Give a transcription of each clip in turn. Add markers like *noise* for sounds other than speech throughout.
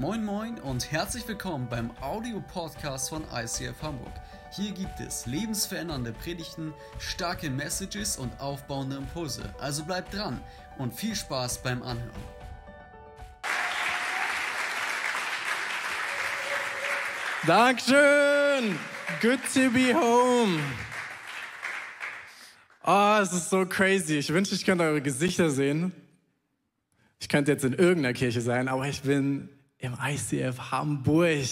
Moin Moin und herzlich willkommen beim Audio-Podcast von ICF Hamburg. Hier gibt es lebensverändernde Predigten, starke Messages und aufbauende Impulse. Also bleibt dran und viel Spaß beim Anhören. Dankeschön. Good to be home. Oh, es ist so crazy. Ich wünsche, ich könnte eure Gesichter sehen. Ich könnte jetzt in irgendeiner Kirche sein, aber ich bin im ICF Hamburg.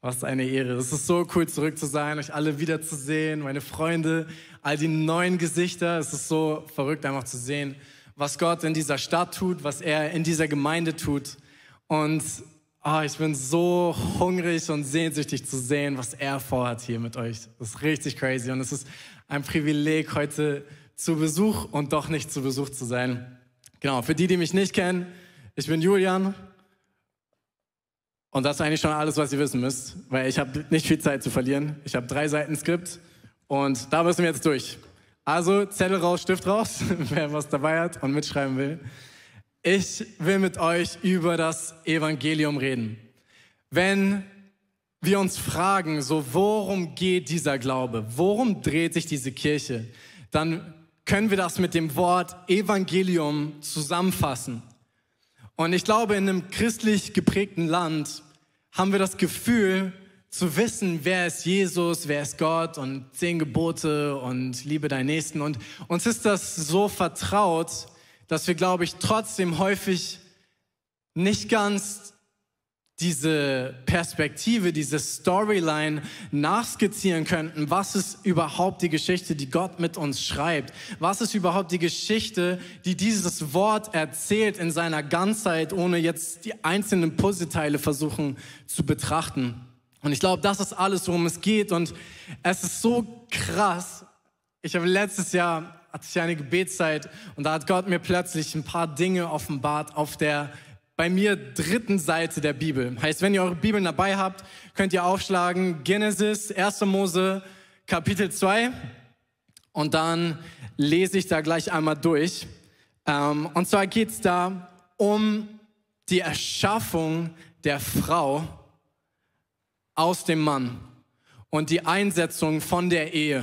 Was eine Ehre. Es ist so cool, zurück zu sein, euch alle wiederzusehen, meine Freunde, all die neuen Gesichter. Es ist so verrückt, einfach zu sehen, was Gott in dieser Stadt tut, was er in dieser Gemeinde tut. Und oh, ich bin so hungrig und sehnsüchtig zu sehen, was er vorhat hier mit euch. Das ist richtig crazy. Und es ist ein Privileg, heute zu Besuch und doch nicht zu Besuch zu sein. Genau, für die, die mich nicht kennen, ich bin Julian. Und das ist eigentlich schon alles, was ihr wissen müsst, weil ich habe nicht viel Zeit zu verlieren. Ich habe drei Seiten Skript und da müssen wir jetzt durch. Also Zettel raus, Stift raus, *laughs* wer was dabei hat und mitschreiben will. Ich will mit euch über das Evangelium reden. Wenn wir uns fragen, so worum geht dieser Glaube? Worum dreht sich diese Kirche? Dann können wir das mit dem Wort Evangelium zusammenfassen. Und ich glaube, in einem christlich geprägten Land haben wir das Gefühl zu wissen, wer ist Jesus, wer ist Gott und zehn Gebote und liebe deinen Nächsten. Und uns ist das so vertraut, dass wir, glaube ich, trotzdem häufig nicht ganz diese Perspektive, diese Storyline nachskizzieren könnten. Was ist überhaupt die Geschichte, die Gott mit uns schreibt? Was ist überhaupt die Geschichte, die dieses Wort erzählt in seiner Ganzheit, ohne jetzt die einzelnen Puzzleteile versuchen zu betrachten? Und ich glaube, das ist alles, worum es geht. Und es ist so krass. Ich habe letztes Jahr hatte ich eine Gebetszeit und da hat Gott mir plötzlich ein paar Dinge offenbart auf der bei mir dritten Seite der Bibel. Heißt, wenn ihr eure Bibeln dabei habt, könnt ihr aufschlagen Genesis, 1. Mose, Kapitel 2 und dann lese ich da gleich einmal durch. Ähm, und zwar geht es da um die Erschaffung der Frau aus dem Mann und die Einsetzung von der Ehe.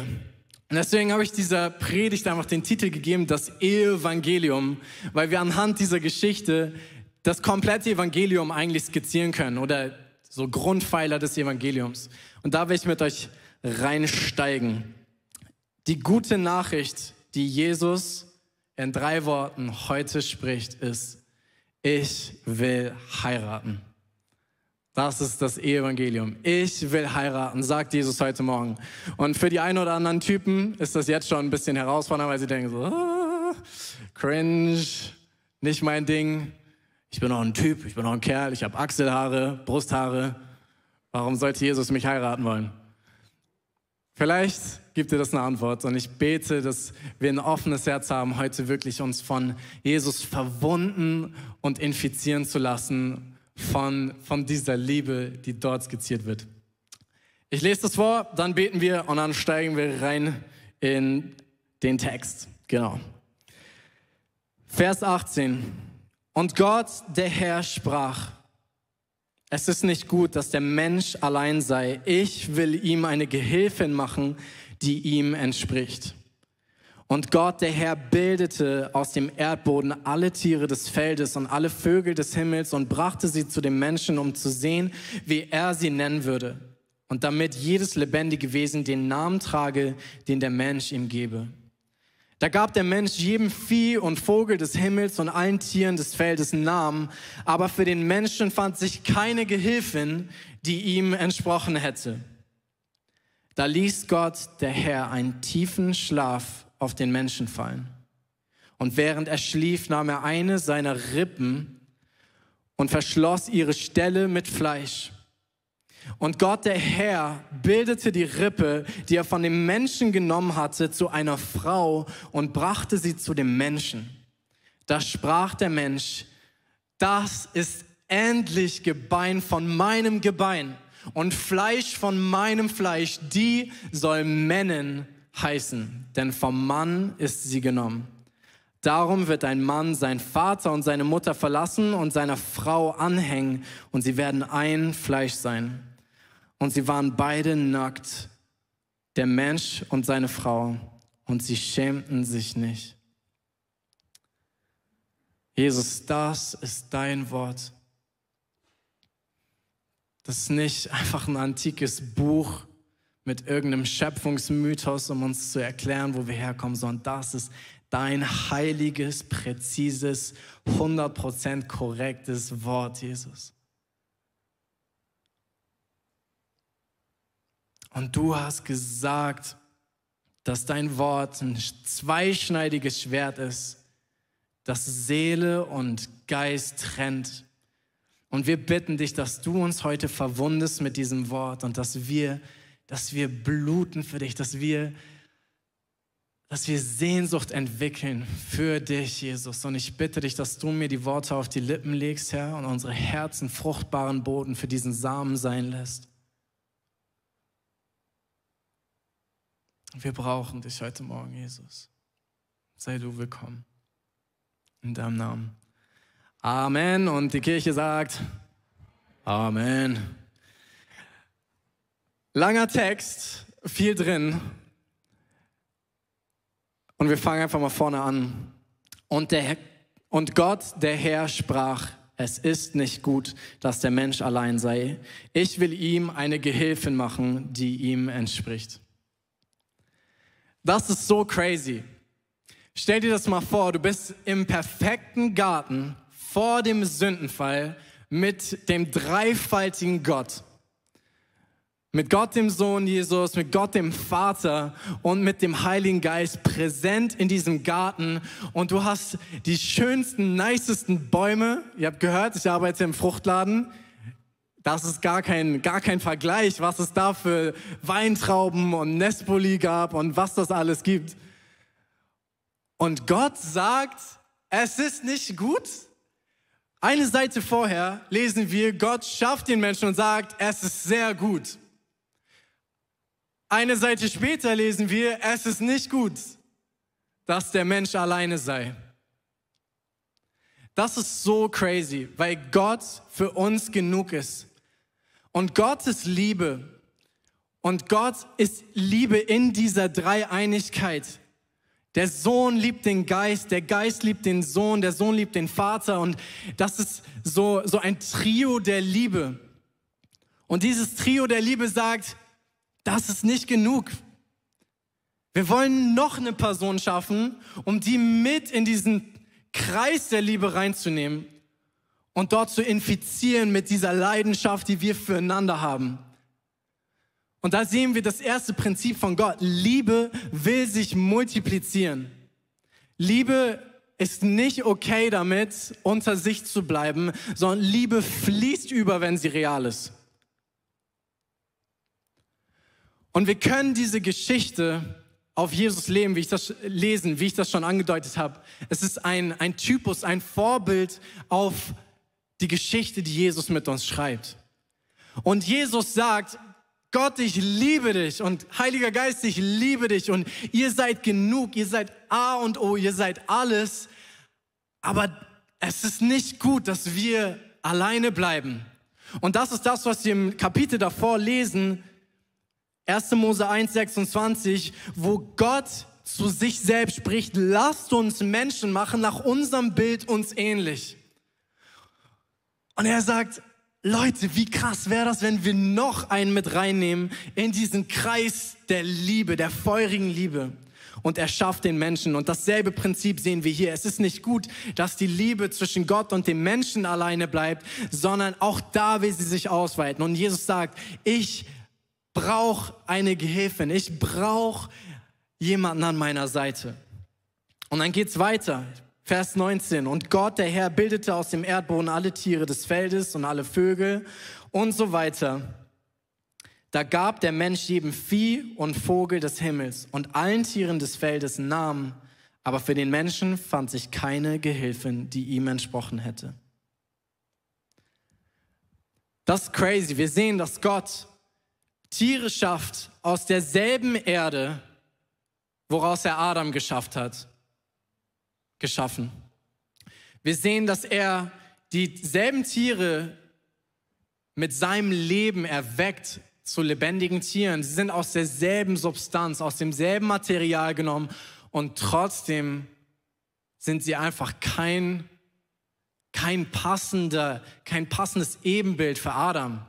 Und deswegen habe ich dieser Predigt einfach den Titel gegeben, das Evangelium, weil wir anhand dieser Geschichte das komplette Evangelium eigentlich skizzieren können oder so Grundpfeiler des Evangeliums. Und da will ich mit euch reinsteigen. Die gute Nachricht, die Jesus in drei Worten heute spricht, ist, ich will heiraten. Das ist das Evangelium. Ich will heiraten, sagt Jesus heute Morgen. Und für die einen oder anderen Typen ist das jetzt schon ein bisschen herausfordernd, weil sie denken so, ah, cringe, nicht mein Ding. Ich bin noch ein Typ, ich bin noch ein Kerl, ich habe Achselhaare, Brusthaare. Warum sollte Jesus mich heiraten wollen? Vielleicht gibt dir das eine Antwort und ich bete, dass wir ein offenes Herz haben, heute wirklich uns von Jesus verwunden und infizieren zu lassen von, von dieser Liebe, die dort skizziert wird. Ich lese das vor, dann beten wir und dann steigen wir rein in den Text. Genau. Vers 18. Und Gott, der Herr, sprach, es ist nicht gut, dass der Mensch allein sei. Ich will ihm eine Gehilfin machen, die ihm entspricht. Und Gott, der Herr, bildete aus dem Erdboden alle Tiere des Feldes und alle Vögel des Himmels und brachte sie zu dem Menschen, um zu sehen, wie er sie nennen würde. Und damit jedes lebendige Wesen den Namen trage, den der Mensch ihm gebe. Da gab der Mensch jedem Vieh und Vogel des Himmels und allen Tieren des Feldes Namen, aber für den Menschen fand sich keine Gehilfin, die ihm entsprochen hätte. Da ließ Gott, der Herr, einen tiefen Schlaf auf den Menschen fallen. Und während er schlief, nahm er eine seiner Rippen und verschloss ihre Stelle mit Fleisch. Und Gott, der Herr, bildete die Rippe, die er von dem Menschen genommen hatte, zu einer Frau und brachte sie zu dem Menschen. Da sprach der Mensch, das ist endlich Gebein von meinem Gebein und Fleisch von meinem Fleisch, die soll Männen heißen, denn vom Mann ist sie genommen. Darum wird ein Mann seinen Vater und seine Mutter verlassen und seiner Frau anhängen und sie werden ein Fleisch sein. Und sie waren beide nackt, der Mensch und seine Frau, und sie schämten sich nicht. Jesus, das ist dein Wort. Das ist nicht einfach ein antikes Buch mit irgendeinem Schöpfungsmythos, um uns zu erklären, wo wir herkommen, sondern das ist dein heiliges, präzises, 100% korrektes Wort, Jesus. Und du hast gesagt, dass dein Wort ein zweischneidiges Schwert ist, das Seele und Geist trennt. Und wir bitten dich, dass du uns heute verwundest mit diesem Wort und dass wir, dass wir bluten für dich, dass wir, dass wir Sehnsucht entwickeln für dich, Jesus. Und ich bitte dich, dass du mir die Worte auf die Lippen legst, Herr, und unsere Herzen fruchtbaren Boden für diesen Samen sein lässt. Wir brauchen dich heute Morgen, Jesus. Sei du willkommen. In deinem Namen. Amen. Und die Kirche sagt Amen. Langer Text, viel drin. Und wir fangen einfach mal vorne an. Und, der, und Gott, der Herr, sprach, es ist nicht gut, dass der Mensch allein sei. Ich will ihm eine Gehilfin machen, die ihm entspricht. Das ist so crazy. Stell dir das mal vor, du bist im perfekten Garten vor dem Sündenfall mit dem dreifaltigen Gott. Mit Gott dem Sohn Jesus, mit Gott dem Vater und mit dem Heiligen Geist präsent in diesem Garten. Und du hast die schönsten, nicesten Bäume. Ihr habt gehört, ich arbeite im Fruchtladen. Das ist gar kein, gar kein Vergleich, was es da für Weintrauben und Nespoli gab und was das alles gibt. Und Gott sagt, es ist nicht gut. Eine Seite vorher lesen wir, Gott schafft den Menschen und sagt, es ist sehr gut. Eine Seite später lesen wir, es ist nicht gut, dass der Mensch alleine sei. Das ist so crazy, weil Gott für uns genug ist. Und Gott ist Liebe. Und Gott ist Liebe in dieser Dreieinigkeit. Der Sohn liebt den Geist, der Geist liebt den Sohn, der Sohn liebt den Vater. Und das ist so, so ein Trio der Liebe. Und dieses Trio der Liebe sagt, das ist nicht genug. Wir wollen noch eine Person schaffen, um die mit in diesen Kreis der Liebe reinzunehmen und dort zu infizieren mit dieser Leidenschaft, die wir füreinander haben. Und da sehen wir das erste Prinzip von Gott. Liebe will sich multiplizieren. Liebe ist nicht okay damit, unter sich zu bleiben, sondern Liebe fließt über, wenn sie real ist. Und wir können diese Geschichte auf Jesus leben, wie ich das lesen, wie ich das schon angedeutet habe. Es ist ein, ein Typus, ein Vorbild auf die Geschichte, die Jesus mit uns schreibt. Und Jesus sagt, Gott, ich liebe dich und Heiliger Geist, ich liebe dich und ihr seid genug, ihr seid A und O, ihr seid alles. Aber es ist nicht gut, dass wir alleine bleiben. Und das ist das, was wir im Kapitel davor lesen, 1. Mose 1, 26, wo Gott zu sich selbst spricht, lasst uns Menschen machen nach unserem Bild uns ähnlich. Und er sagt, Leute, wie krass wäre das, wenn wir noch einen mit reinnehmen in diesen Kreis der Liebe, der feurigen Liebe. Und er schafft den Menschen. Und dasselbe Prinzip sehen wir hier. Es ist nicht gut, dass die Liebe zwischen Gott und dem Menschen alleine bleibt, sondern auch da will sie sich ausweiten. Und Jesus sagt, ich brauche eine Gehilfin. Ich brauche jemanden an meiner Seite. Und dann geht's weiter. Vers 19. Und Gott, der Herr, bildete aus dem Erdboden alle Tiere des Feldes und alle Vögel und so weiter. Da gab der Mensch jedem Vieh und Vogel des Himmels und allen Tieren des Feldes Namen, aber für den Menschen fand sich keine Gehilfin, die ihm entsprochen hätte. Das ist crazy. Wir sehen, dass Gott Tiere schafft aus derselben Erde, woraus er Adam geschafft hat. Geschaffen. Wir sehen, dass er dieselben Tiere mit seinem Leben erweckt zu lebendigen Tieren. Sie sind aus derselben Substanz, aus demselben Material genommen und trotzdem sind sie einfach kein, kein, passender, kein passendes Ebenbild für Adam.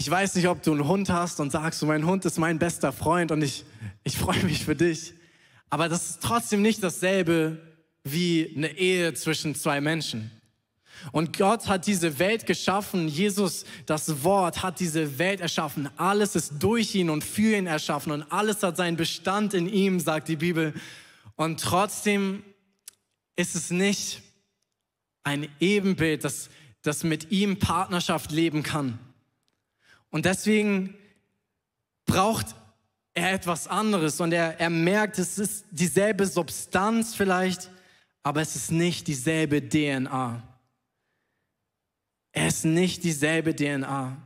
Ich weiß nicht, ob du einen Hund hast und sagst, mein Hund ist mein bester Freund und ich, ich freue mich für dich. Aber das ist trotzdem nicht dasselbe wie eine Ehe zwischen zwei Menschen. Und Gott hat diese Welt geschaffen. Jesus, das Wort, hat diese Welt erschaffen. Alles ist durch ihn und für ihn erschaffen. Und alles hat seinen Bestand in ihm, sagt die Bibel. Und trotzdem ist es nicht ein Ebenbild, das, das mit ihm Partnerschaft leben kann. Und deswegen braucht er etwas anderes. Und er, er merkt, es ist dieselbe Substanz vielleicht, aber es ist nicht dieselbe DNA. Er ist nicht dieselbe DNA.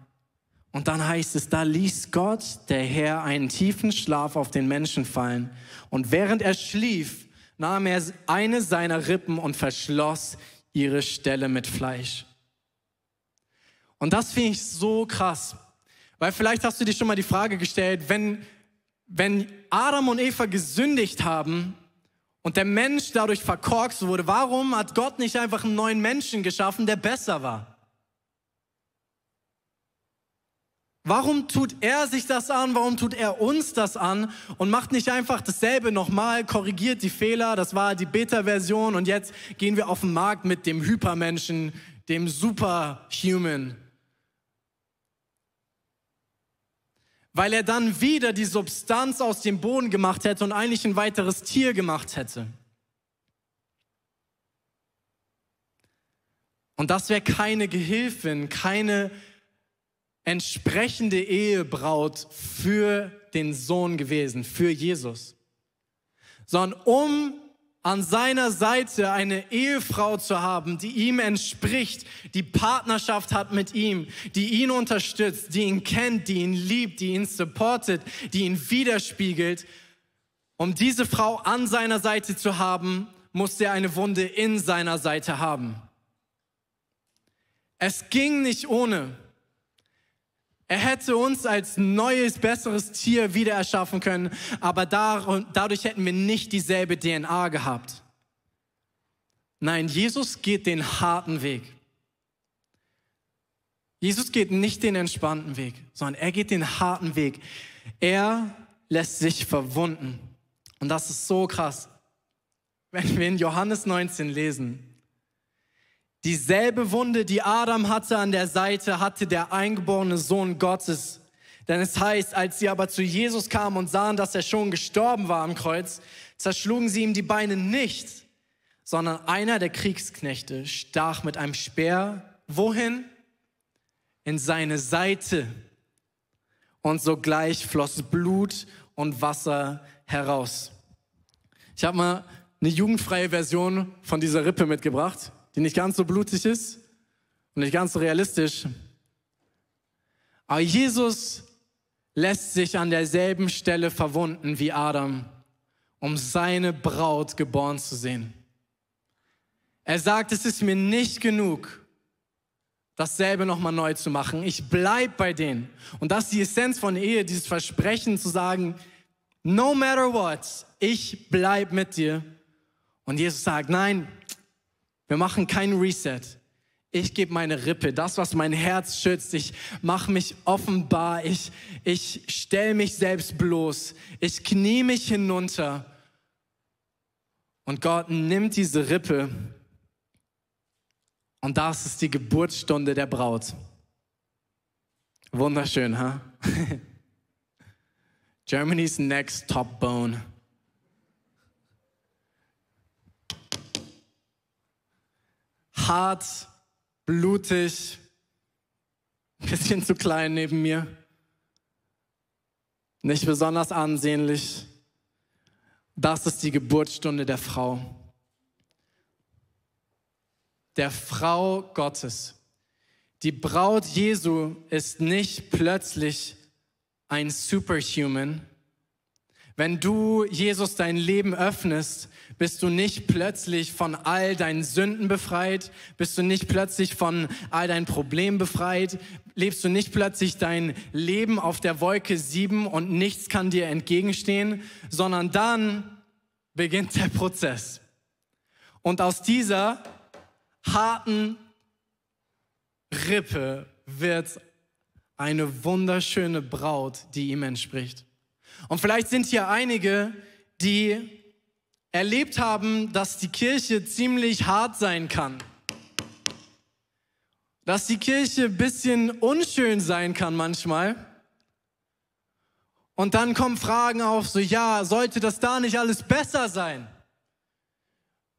Und dann heißt es, da ließ Gott, der Herr, einen tiefen Schlaf auf den Menschen fallen. Und während er schlief, nahm er eine seiner Rippen und verschloss ihre Stelle mit Fleisch. Und das finde ich so krass, weil vielleicht hast du dir schon mal die Frage gestellt, wenn, wenn Adam und Eva gesündigt haben und der Mensch dadurch verkorkst wurde, warum hat Gott nicht einfach einen neuen Menschen geschaffen, der besser war? Warum tut er sich das an? Warum tut er uns das an und macht nicht einfach dasselbe nochmal, korrigiert die Fehler, das war die Beta-Version und jetzt gehen wir auf den Markt mit dem Hypermenschen, dem Superhuman. Weil er dann wieder die Substanz aus dem Boden gemacht hätte und eigentlich ein weiteres Tier gemacht hätte. Und das wäre keine Gehilfin, keine entsprechende Ehebraut für den Sohn gewesen, für Jesus, sondern um an seiner Seite eine Ehefrau zu haben, die ihm entspricht, die Partnerschaft hat mit ihm, die ihn unterstützt, die ihn kennt, die ihn liebt, die ihn supportet, die ihn widerspiegelt. Um diese Frau an seiner Seite zu haben, musste er eine Wunde in seiner Seite haben. Es ging nicht ohne. Er hätte uns als neues, besseres Tier wieder erschaffen können, aber dadurch hätten wir nicht dieselbe DNA gehabt. Nein, Jesus geht den harten Weg. Jesus geht nicht den entspannten Weg, sondern er geht den harten Weg. Er lässt sich verwunden. Und das ist so krass. Wenn wir in Johannes 19 lesen, Dieselbe Wunde, die Adam hatte an der Seite, hatte der eingeborene Sohn Gottes. Denn es heißt, als sie aber zu Jesus kamen und sahen, dass er schon gestorben war am Kreuz, zerschlugen sie ihm die Beine nicht, sondern einer der Kriegsknechte stach mit einem Speer wohin? In seine Seite. Und sogleich floss Blut und Wasser heraus. Ich habe mal eine jugendfreie Version von dieser Rippe mitgebracht die nicht ganz so blutig ist und nicht ganz so realistisch. Aber Jesus lässt sich an derselben Stelle verwunden wie Adam, um seine Braut geboren zu sehen. Er sagt, es ist mir nicht genug, dasselbe nochmal neu zu machen. Ich bleib bei denen. Und das ist die Essenz von Ehe, dieses Versprechen zu sagen, no matter what, ich bleib mit dir. Und Jesus sagt, nein, wir machen kein Reset. Ich gebe meine Rippe, das, was mein Herz schützt. Ich mache mich offenbar. Ich, ich stelle mich selbst bloß. Ich knie mich hinunter. Und Gott nimmt diese Rippe. Und das ist die Geburtsstunde der Braut. Wunderschön, ha? Huh? *laughs* Germany's next top bone. Hart, blutig, ein bisschen zu klein neben mir, nicht besonders ansehnlich. Das ist die Geburtsstunde der Frau. Der Frau Gottes. Die Braut Jesu ist nicht plötzlich ein Superhuman, Wenn du Jesus dein Leben öffnest, bist du nicht plötzlich von all deinen Sünden befreit, bist du nicht plötzlich von all deinen Problemen befreit, lebst du nicht plötzlich dein Leben auf der Wolke sieben und nichts kann dir entgegenstehen, sondern dann beginnt der Prozess. Und aus dieser harten Rippe wird eine wunderschöne Braut, die ihm entspricht. Und vielleicht sind hier einige, die erlebt haben, dass die Kirche ziemlich hart sein kann. Dass die Kirche ein bisschen unschön sein kann manchmal. Und dann kommen Fragen auf, so ja, sollte das da nicht alles besser sein?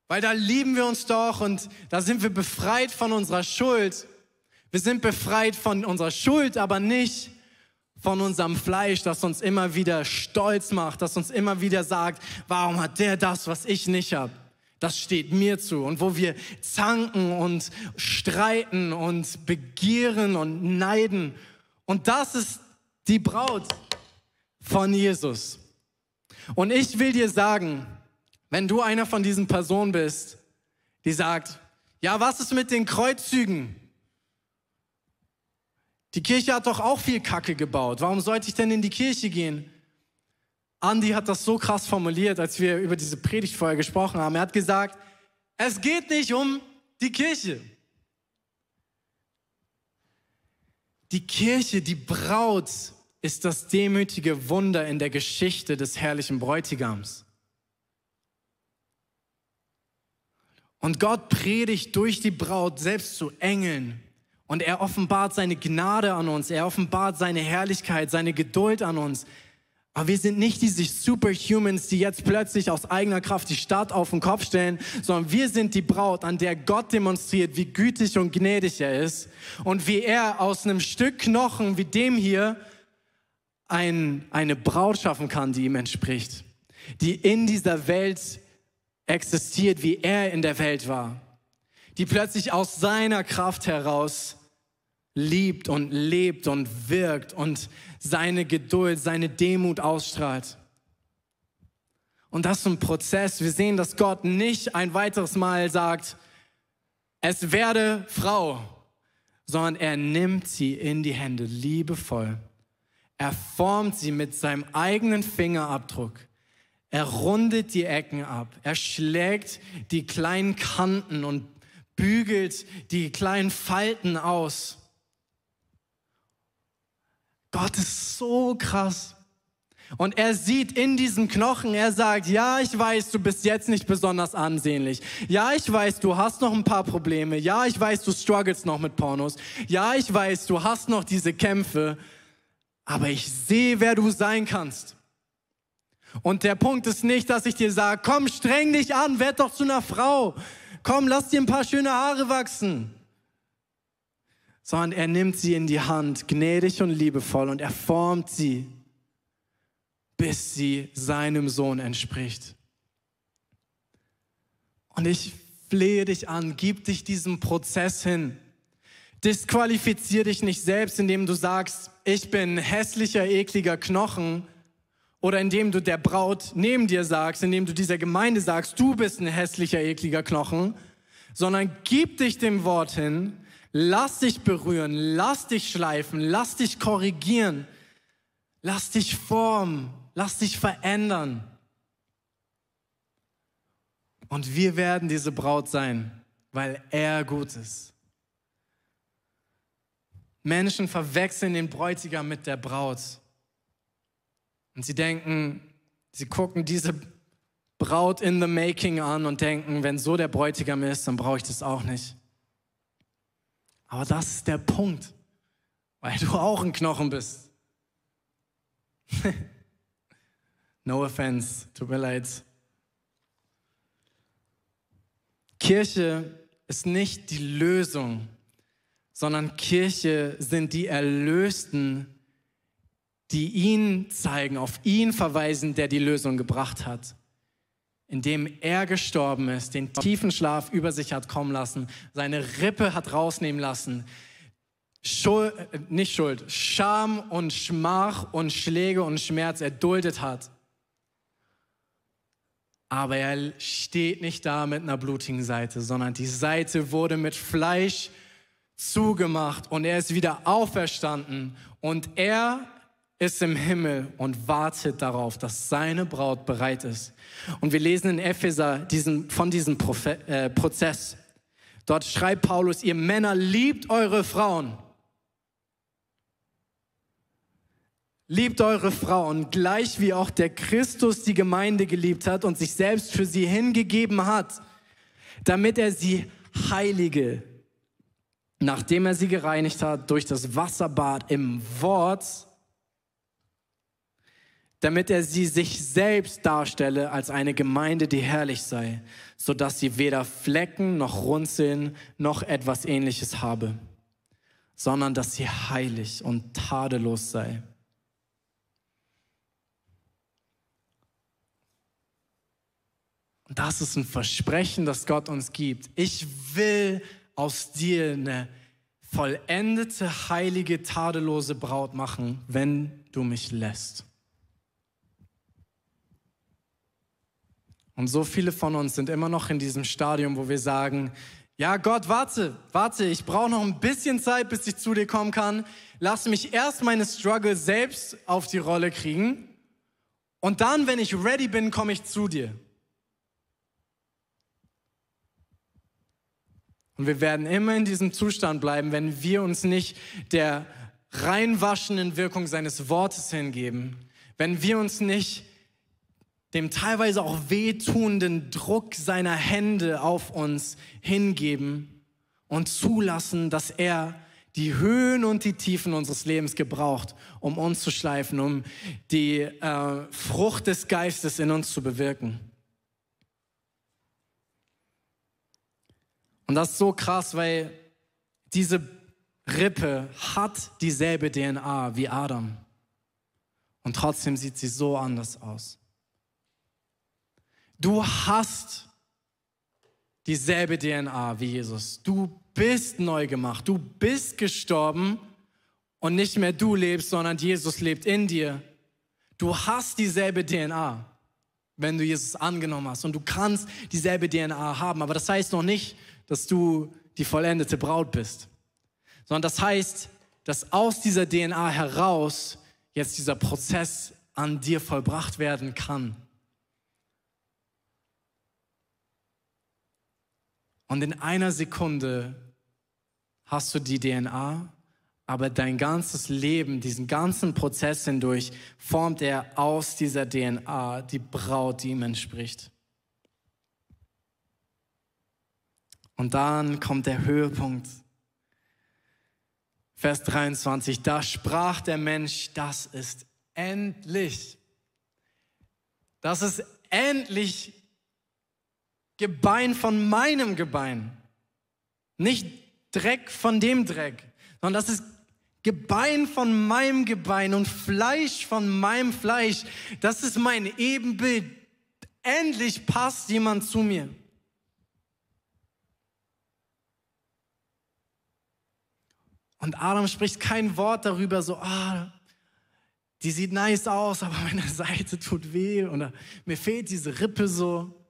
Weil da lieben wir uns doch und da sind wir befreit von unserer Schuld. Wir sind befreit von unserer Schuld, aber nicht von unserem Fleisch, das uns immer wieder stolz macht, das uns immer wieder sagt, warum hat der das, was ich nicht habe? Das steht mir zu. Und wo wir zanken und streiten und begieren und neiden. Und das ist die Braut von Jesus. Und ich will dir sagen, wenn du einer von diesen Personen bist, die sagt, ja, was ist mit den Kreuzzügen? Die Kirche hat doch auch viel Kacke gebaut. Warum sollte ich denn in die Kirche gehen? Andy hat das so krass formuliert, als wir über diese Predigt vorher gesprochen haben. Er hat gesagt, es geht nicht um die Kirche. Die Kirche, die Braut, ist das demütige Wunder in der Geschichte des herrlichen Bräutigams. Und Gott predigt durch die Braut selbst zu Engeln, und er offenbart seine Gnade an uns, er offenbart seine Herrlichkeit, seine Geduld an uns. Aber wir sind nicht diese Superhumans, die jetzt plötzlich aus eigener Kraft die Stadt auf den Kopf stellen, sondern wir sind die Braut, an der Gott demonstriert, wie gütig und gnädig er ist und wie er aus einem Stück Knochen wie dem hier ein, eine Braut schaffen kann, die ihm entspricht, die in dieser Welt existiert, wie er in der Welt war die plötzlich aus seiner Kraft heraus liebt und lebt und wirkt und seine Geduld, seine Demut ausstrahlt. Und das ist ein Prozess. Wir sehen, dass Gott nicht ein weiteres Mal sagt, es werde Frau, sondern er nimmt sie in die Hände liebevoll. Er formt sie mit seinem eigenen Fingerabdruck. Er rundet die Ecken ab. Er schlägt die kleinen Kanten und bügelt die kleinen Falten aus. Gott ist so krass. Und er sieht in diesen Knochen, er sagt, ja, ich weiß, du bist jetzt nicht besonders ansehnlich. Ja, ich weiß, du hast noch ein paar Probleme. Ja, ich weiß, du struggles noch mit Pornos. Ja, ich weiß, du hast noch diese Kämpfe. Aber ich sehe, wer du sein kannst. Und der Punkt ist nicht, dass ich dir sage, komm, streng dich an, werd doch zu einer Frau komm, lass dir ein paar schöne Haare wachsen. Sondern er nimmt sie in die Hand, gnädig und liebevoll, und er formt sie, bis sie seinem Sohn entspricht. Und ich flehe dich an, gib dich diesem Prozess hin. Disqualifizier dich nicht selbst, indem du sagst, ich bin hässlicher, ekliger Knochen, oder indem du der Braut neben dir sagst, indem du dieser Gemeinde sagst, du bist ein hässlicher, ekliger Knochen, sondern gib dich dem Wort hin, lass dich berühren, lass dich schleifen, lass dich korrigieren, lass dich formen, lass dich verändern. Und wir werden diese Braut sein, weil er gut ist. Menschen verwechseln den Bräutigam mit der Braut. Und sie denken, sie gucken diese Braut in the making an und denken, wenn so der Bräutigam ist, dann brauche ich das auch nicht. Aber das ist der Punkt, weil du auch ein Knochen bist. *laughs* no offense, tut mir leid. Kirche ist nicht die Lösung, sondern Kirche sind die Erlösten, die ihn zeigen, auf ihn verweisen, der die Lösung gebracht hat. Indem er gestorben ist, den tiefen Schlaf über sich hat kommen lassen, seine Rippe hat rausnehmen lassen, Schuld, äh, nicht Schuld, Scham und Schmach und Schläge und Schmerz erduldet hat. Aber er steht nicht da mit einer blutigen Seite, sondern die Seite wurde mit Fleisch zugemacht und er ist wieder auferstanden und er ist im Himmel und wartet darauf, dass seine Braut bereit ist. Und wir lesen in Epheser diesen, von diesem Profe äh, Prozess. Dort schreibt Paulus, ihr Männer liebt eure Frauen. Liebt eure Frauen, gleich wie auch der Christus die Gemeinde geliebt hat und sich selbst für sie hingegeben hat, damit er sie heilige, nachdem er sie gereinigt hat durch das Wasserbad im Wort, damit er sie sich selbst darstelle als eine Gemeinde, die herrlich sei, so dass sie weder Flecken noch Runzeln noch etwas ähnliches habe, sondern dass sie heilig und tadellos sei. Und das ist ein Versprechen, das Gott uns gibt. Ich will aus dir eine vollendete, heilige, tadellose Braut machen, wenn du mich lässt. Und so viele von uns sind immer noch in diesem Stadium, wo wir sagen, ja Gott, warte, warte, ich brauche noch ein bisschen Zeit, bis ich zu dir kommen kann. Lass mich erst meine Struggle selbst auf die Rolle kriegen. Und dann, wenn ich ready bin, komme ich zu dir. Und wir werden immer in diesem Zustand bleiben, wenn wir uns nicht der reinwaschenden Wirkung seines Wortes hingeben, wenn wir uns nicht dem teilweise auch wehtuenden Druck seiner Hände auf uns hingeben und zulassen, dass er die Höhen und die Tiefen unseres Lebens gebraucht, um uns zu schleifen, um die äh, Frucht des Geistes in uns zu bewirken. Und das ist so krass, weil diese Rippe hat dieselbe DNA wie Adam. Und trotzdem sieht sie so anders aus. Du hast dieselbe DNA wie Jesus. Du bist neu gemacht. Du bist gestorben und nicht mehr du lebst, sondern Jesus lebt in dir. Du hast dieselbe DNA, wenn du Jesus angenommen hast. Und du kannst dieselbe DNA haben. Aber das heißt noch nicht, dass du die vollendete Braut bist, sondern das heißt, dass aus dieser DNA heraus jetzt dieser Prozess an dir vollbracht werden kann. Und in einer Sekunde hast du die DNA, aber dein ganzes Leben, diesen ganzen Prozess hindurch, formt er aus dieser DNA die Braut, die ihm entspricht. Und dann kommt der Höhepunkt. Vers 23, da sprach der Mensch, das ist endlich. Das ist endlich Gebein von meinem Gebein. Nicht Dreck von dem Dreck, sondern das ist Gebein von meinem Gebein und Fleisch von meinem Fleisch. Das ist mein Ebenbild. Endlich passt jemand zu mir. Und Adam spricht kein Wort darüber, so, ah, die sieht nice aus, aber meine *laughs* Seite tut weh oder mir fehlt diese Rippe so.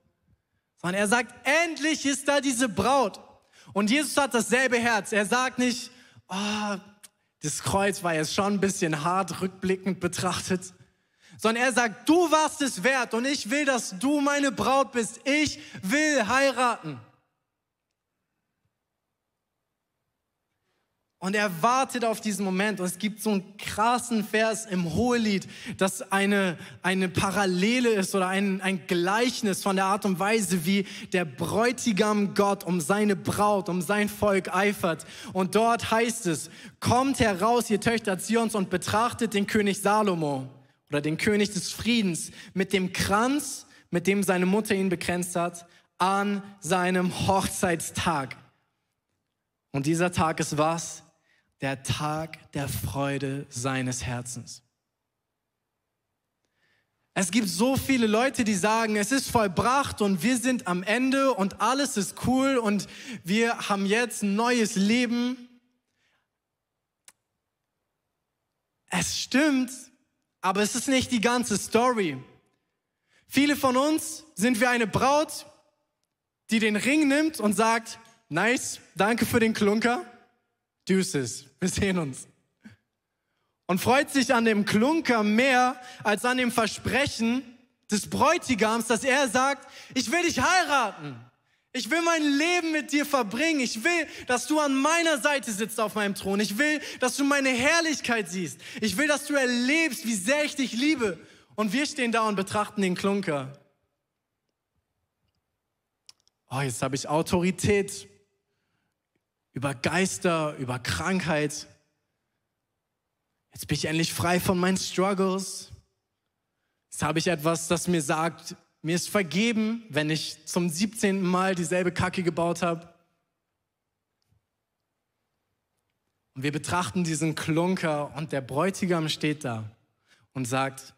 Sondern er sagt, endlich ist da diese Braut. Und Jesus hat dasselbe Herz. Er sagt nicht, oh, das Kreuz war jetzt schon ein bisschen hart rückblickend betrachtet, sondern er sagt, du warst es wert und ich will, dass du meine Braut bist. Ich will heiraten. Und er wartet auf diesen Moment. Und es gibt so einen krassen Vers im Hohelied, das eine, eine Parallele ist oder ein, ein Gleichnis von der Art und Weise, wie der Bräutigam Gott um seine Braut, um sein Volk eifert. Und dort heißt es, kommt heraus, ihr Töchter Zions, und betrachtet den König Salomo oder den König des Friedens mit dem Kranz, mit dem seine Mutter ihn begrenzt hat, an seinem Hochzeitstag. Und dieser Tag ist was? Der Tag der Freude seines Herzens. Es gibt so viele Leute, die sagen, es ist vollbracht und wir sind am Ende und alles ist cool und wir haben jetzt ein neues Leben. Es stimmt, aber es ist nicht die ganze Story. Viele von uns sind wie eine Braut, die den Ring nimmt und sagt, nice, danke für den Klunker, deuces, wir sehen uns. Und freut sich an dem Klunker mehr als an dem Versprechen des Bräutigams, dass er sagt, ich will dich heiraten. Ich will mein Leben mit dir verbringen. Ich will, dass du an meiner Seite sitzt auf meinem Thron. Ich will, dass du meine Herrlichkeit siehst. Ich will, dass du erlebst, wie sehr ich dich liebe. Und wir stehen da und betrachten den Klunker. Oh, jetzt habe ich Autorität über Geister, über Krankheit. Jetzt bin ich endlich frei von meinen Struggles. Jetzt habe ich etwas, das mir sagt, mir ist vergeben, wenn ich zum 17. Mal dieselbe Kacke gebaut habe. Und wir betrachten diesen Klunker und der Bräutigam steht da und sagt,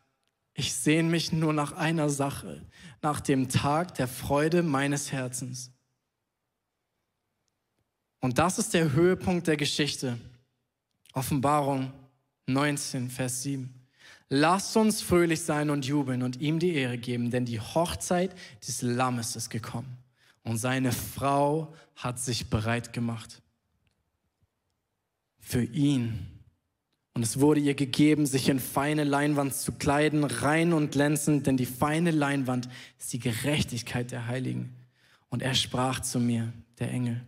ich sehne mich nur nach einer Sache, nach dem Tag der Freude meines Herzens. Und das ist der Höhepunkt der Geschichte. Offenbarung 19, Vers 7. Lasst uns fröhlich sein und jubeln und ihm die Ehre geben, denn die Hochzeit des Lammes ist gekommen und seine Frau hat sich bereit gemacht. Für ihn. Und es wurde ihr gegeben, sich in feine Leinwand zu kleiden, rein und glänzend, denn die feine Leinwand ist die Gerechtigkeit der Heiligen. Und er sprach zu mir, der Engel,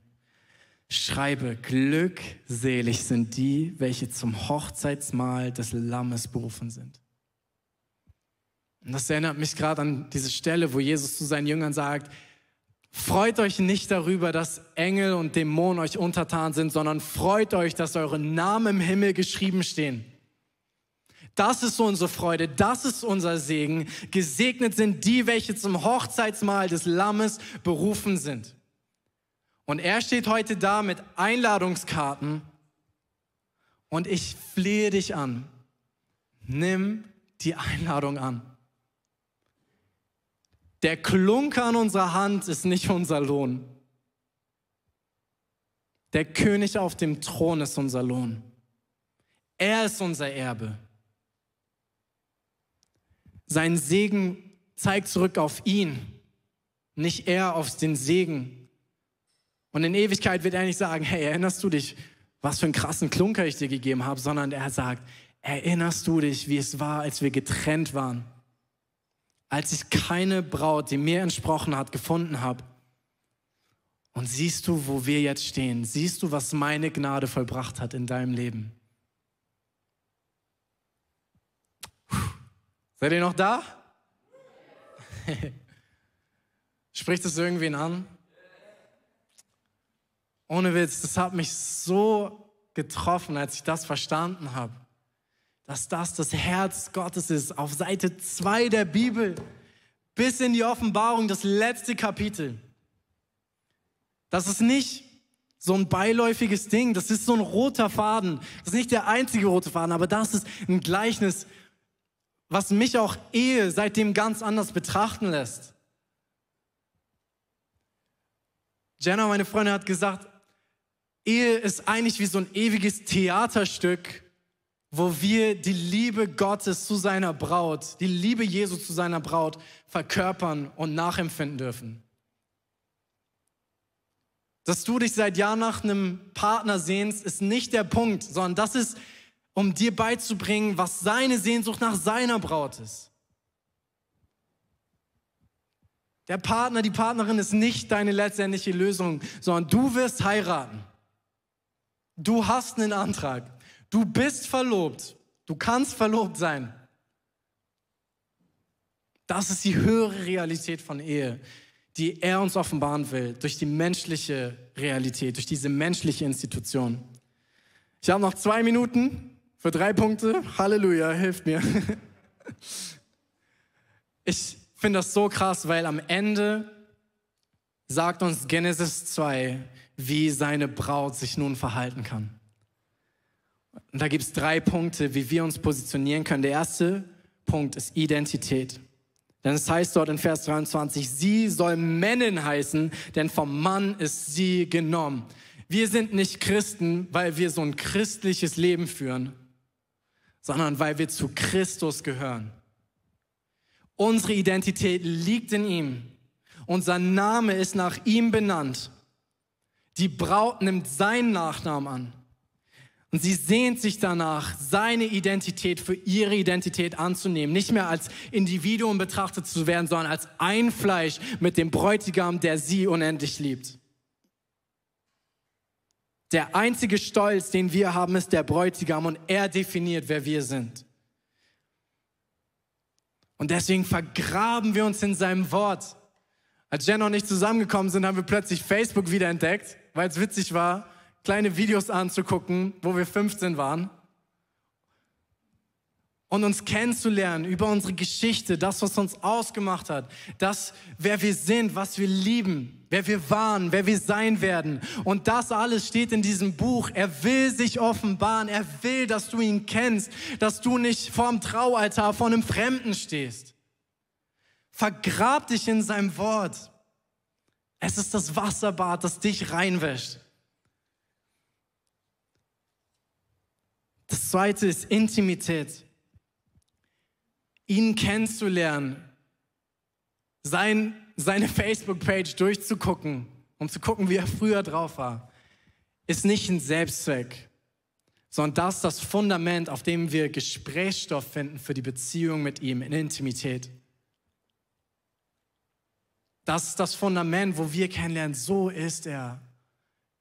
schreibe, glückselig sind die, welche zum Hochzeitsmahl des Lammes berufen sind. Und das erinnert mich gerade an diese Stelle, wo Jesus zu seinen Jüngern sagt, freut euch nicht darüber, dass Engel und Dämonen euch untertan sind, sondern freut euch, dass eure Namen im Himmel geschrieben stehen. Das ist unsere Freude, das ist unser Segen. Gesegnet sind die, welche zum Hochzeitsmahl des Lammes berufen sind. Und er steht heute da mit Einladungskarten und ich flehe dich an. Nimm die Einladung an. Der Klunker an unserer Hand ist nicht unser Lohn. Der König auf dem Thron ist unser Lohn. Er ist unser Erbe. Sein Segen zeigt zurück auf ihn, nicht er auf den Segen. Und in Ewigkeit wird er nicht sagen, hey, erinnerst du dich, was für einen krassen Klunker ich dir gegeben habe, sondern er sagt, erinnerst du dich, wie es war, als wir getrennt waren? Als ich keine Braut, die mir entsprochen hat, gefunden habe. Und siehst du, wo wir jetzt stehen? Siehst du, was meine Gnade vollbracht hat in deinem Leben? Puh. Seid ihr noch da? *laughs* Spricht es irgendwen an? Ohne Witz, das hat mich so getroffen, als ich das verstanden habe, dass das das Herz Gottes ist. Auf Seite 2 der Bibel bis in die Offenbarung, das letzte Kapitel. Das ist nicht so ein beiläufiges Ding, das ist so ein roter Faden. Das ist nicht der einzige rote Faden, aber das ist ein Gleichnis, was mich auch Ehe seitdem ganz anders betrachten lässt. Jenna, meine Freundin, hat gesagt, Ehe ist eigentlich wie so ein ewiges Theaterstück, wo wir die Liebe Gottes zu seiner Braut, die Liebe Jesu zu seiner Braut verkörpern und nachempfinden dürfen. Dass du dich seit Jahren nach einem Partner sehnst, ist nicht der Punkt, sondern das ist, um dir beizubringen, was seine Sehnsucht nach seiner Braut ist. Der Partner, die Partnerin ist nicht deine letztendliche Lösung, sondern du wirst heiraten. Du hast einen Antrag. Du bist verlobt. Du kannst verlobt sein. Das ist die höhere Realität von Ehe, die er uns offenbaren will, durch die menschliche Realität, durch diese menschliche Institution. Ich habe noch zwei Minuten für drei Punkte. Halleluja, hilft mir. *laughs* Ich finde das so krass, weil am Ende sagt uns Genesis 2, wie seine Braut sich nun verhalten kann. Und da gibt es drei Punkte, wie wir uns positionieren können. Der erste Punkt ist Identität. Denn es heißt dort in Vers 23, sie soll Männin heißen, denn vom Mann ist sie genommen. Wir sind nicht Christen, weil wir so ein christliches Leben führen, sondern weil wir zu Christus gehören. Unsere Identität liegt in ihm. Unser Name ist nach ihm benannt. Die Braut nimmt seinen Nachnamen an. Und sie sehnt sich danach, seine Identität für ihre Identität anzunehmen. Nicht mehr als Individuum betrachtet zu werden, sondern als ein Fleisch mit dem Bräutigam, der sie unendlich liebt. Der einzige Stolz, den wir haben, ist der Bräutigam und er definiert, wer wir sind. Und deswegen vergraben wir uns in seinem Wort. Als Jen und ich zusammengekommen sind, haben wir plötzlich Facebook wiederentdeckt, weil es witzig war, kleine Videos anzugucken, wo wir 15 waren. Und uns kennenzulernen über unsere Geschichte, das, was uns ausgemacht hat, das, wer wir sind, was wir lieben, wer wir waren, wer wir sein werden. Und das alles steht in diesem Buch. Er will sich offenbaren. Er will, dass du ihn kennst, dass du nicht vorm Traualtar vor einem Fremden stehst. Vergrab dich in seinem Wort. Es ist das Wasserbad, das dich reinwäscht. Das zweite ist Intimität. Ihn kennenzulernen, sein, seine Facebook-Page durchzugucken, um zu gucken, wie er früher drauf war, ist nicht ein Selbstzweck, sondern das ist das Fundament, auf dem wir Gesprächsstoff finden für die Beziehung mit ihm in Intimität. Das ist das Fundament, wo wir kennenlernen, so ist er.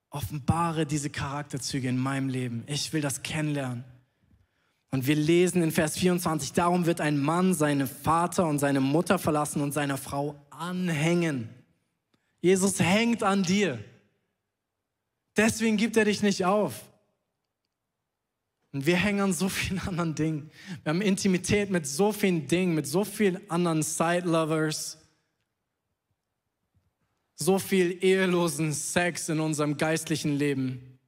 Offenbare diese Charakterzüge in meinem Leben. Ich will das kennenlernen. Und wir lesen in Vers 24, darum wird ein Mann seine Vater und seine Mutter verlassen und seiner Frau anhängen. Jesus hängt an dir. Deswegen gibt er dich nicht auf. Und wir hängen an so vielen anderen Dingen. Wir haben Intimität mit so vielen Dingen, mit so vielen anderen Side-Lovers, so viel ehelosen Sex in unserem geistlichen Leben.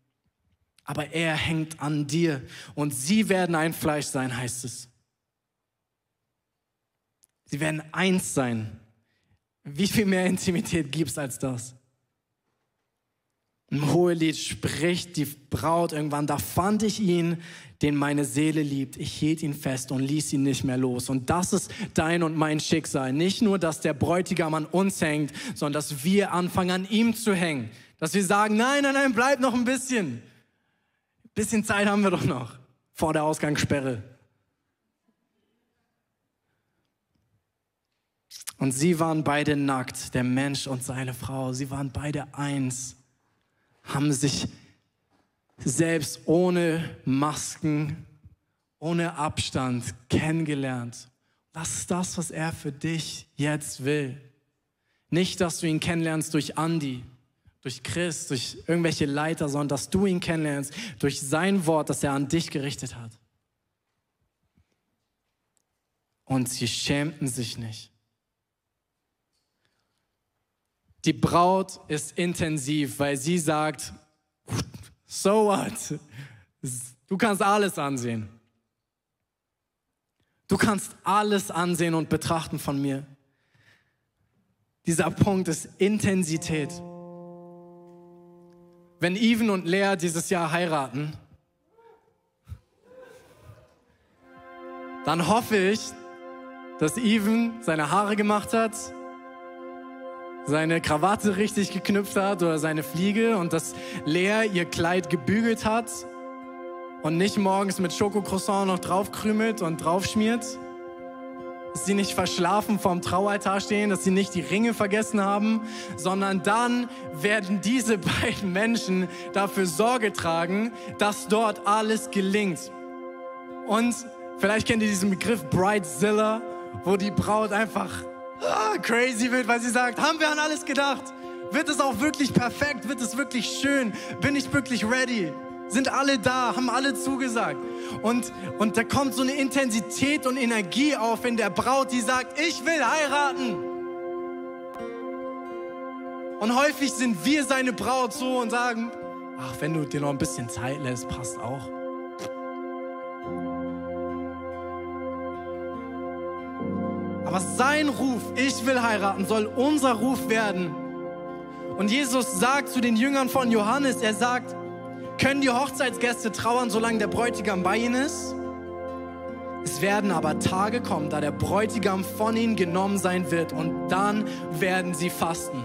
Aber er hängt an dir und sie werden ein Fleisch sein, heißt es. Sie werden eins sein. Wie viel mehr Intimität gibt es als das? Im Hohelied spricht die Braut irgendwann, da fand ich ihn, den meine Seele liebt. Ich hielt ihn fest und ließ ihn nicht mehr los. Und das ist dein und mein Schicksal. Nicht nur, dass der Bräutigam an uns hängt, sondern dass wir anfangen, an ihm zu hängen. Dass wir sagen, nein, nein, nein, bleib noch ein bisschen. Ein bisschen Zeit haben wir doch noch vor der Ausgangssperre. Und sie waren beide nackt, der Mensch und seine Frau. Sie waren beide eins haben sich selbst ohne Masken, ohne Abstand kennengelernt. Das ist das, was er für dich jetzt will. Nicht, dass du ihn kennenlernst durch Andi, durch Chris, durch irgendwelche Leiter, sondern dass du ihn kennenlernst durch sein Wort, das er an dich gerichtet hat. Und sie schämten sich nicht. Die Braut ist intensiv, weil sie sagt, so what? Du kannst alles ansehen. Du kannst alles ansehen und betrachten von mir. Dieser Punkt ist Intensität. Wenn Even und Lea dieses Jahr heiraten, dann hoffe ich, dass Even seine Haare gemacht hat, seine Krawatte richtig geknüpft hat oder seine Fliege und dass Lea ihr Kleid gebügelt hat und nicht morgens mit Schokocroissant noch draufkrümelt und draufschmiert. Dass sie nicht verschlafen vorm Traualtar stehen, dass sie nicht die Ringe vergessen haben, sondern dann werden diese *laughs* beiden Menschen dafür Sorge tragen, dass dort alles gelingt. Und vielleicht kennt ihr diesen Begriff Bridezilla, wo die Braut einfach ah, crazy wird, weil sie sagt, haben wir an alles gedacht? Wird es auch wirklich perfekt? Wird es wirklich schön? Bin ich wirklich ready? Sind alle da? Haben alle zugesagt? Und, und da kommt so eine Intensität und Energie auf in der Braut, die sagt, ich will heiraten. Und häufig sind wir seine Braut so und sagen, ach, wenn du dir noch ein bisschen Zeit lässt, passt auch. Aber sein Ruf, ich will heiraten, soll unser Ruf werden. Und Jesus sagt zu den Jüngern von Johannes, er sagt, können die Hochzeitsgäste trauern, solange der Bräutigam bei ihnen ist? Es werden aber Tage kommen, da der Bräutigam von ihnen genommen sein wird und dann werden sie fasten.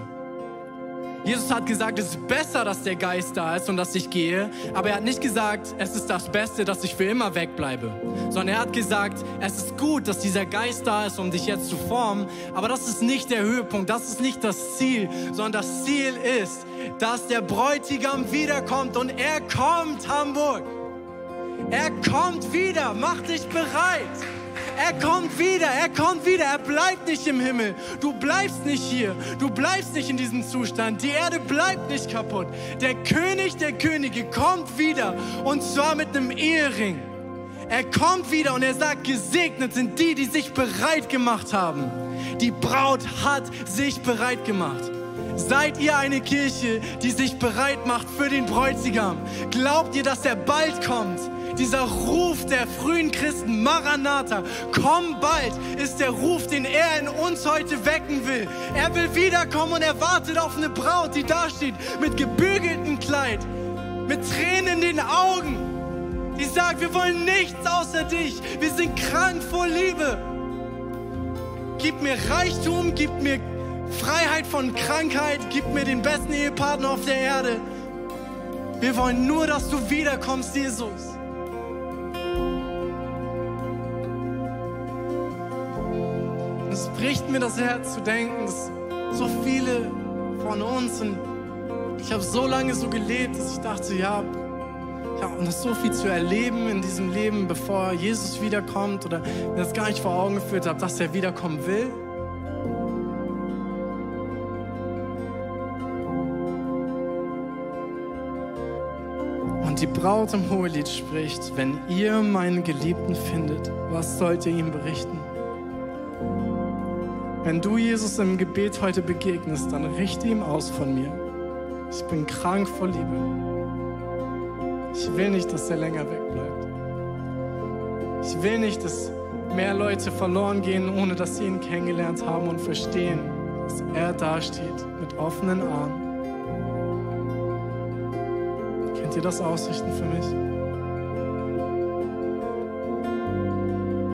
Jesus hat gesagt, es ist besser, dass der Geist da ist und dass ich gehe, aber er hat nicht gesagt, es ist das Beste, dass ich für immer wegbleibe, sondern er hat gesagt, es ist gut, dass dieser Geist da ist, um dich jetzt zu formen, aber das ist nicht der Höhepunkt, das ist nicht das Ziel, sondern das Ziel ist, dass der Bräutigam wiederkommt und er kommt, Hamburg. Er kommt wieder, mach dich bereit. Er kommt wieder, er kommt wieder, er bleibt nicht im Himmel. Du bleibst nicht hier, du bleibst nicht in diesem Zustand. Die Erde bleibt nicht kaputt. Der König der Könige kommt wieder und zwar mit einem Ehering. Er kommt wieder und er sagt, gesegnet sind die, die sich bereit gemacht haben. Die Braut hat sich bereit gemacht. Seid ihr eine Kirche, die sich bereit macht für den Bräutigam? Glaubt ihr, dass er bald kommt? Dieser Ruf der frühen Christen, Maranatha, komm bald, ist der Ruf, den er in uns heute wecken will. Er will wiederkommen und er wartet auf eine Braut, die da steht, mit gebügeltem Kleid, mit Tränen in den Augen, die sagt, wir wollen nichts außer dich, wir sind krank vor Liebe. Gib mir Reichtum, gib mir Freiheit von Krankheit, gib mir den besten Ehepartner auf der Erde. Wir wollen nur, dass du wiederkommst, Jesus. Bricht mir das Herz zu denken, dass so viele von uns und ich habe so lange so gelebt, dass ich dachte, ja, ja, und das so viel zu erleben in diesem Leben, bevor Jesus wiederkommt oder mir das gar nicht vor Augen geführt habe, dass er wiederkommen will. Und die Braut im Hohelied spricht, wenn ihr meinen Geliebten findet, was sollt ihr ihm berichten? Wenn du Jesus im Gebet heute begegnest, dann richte ihm aus von mir. Ich bin krank vor Liebe. Ich will nicht, dass er länger wegbleibt. Ich will nicht, dass mehr Leute verloren gehen, ohne dass sie ihn kennengelernt haben und verstehen, dass er dasteht mit offenen Armen. Könnt ihr das ausrichten für mich?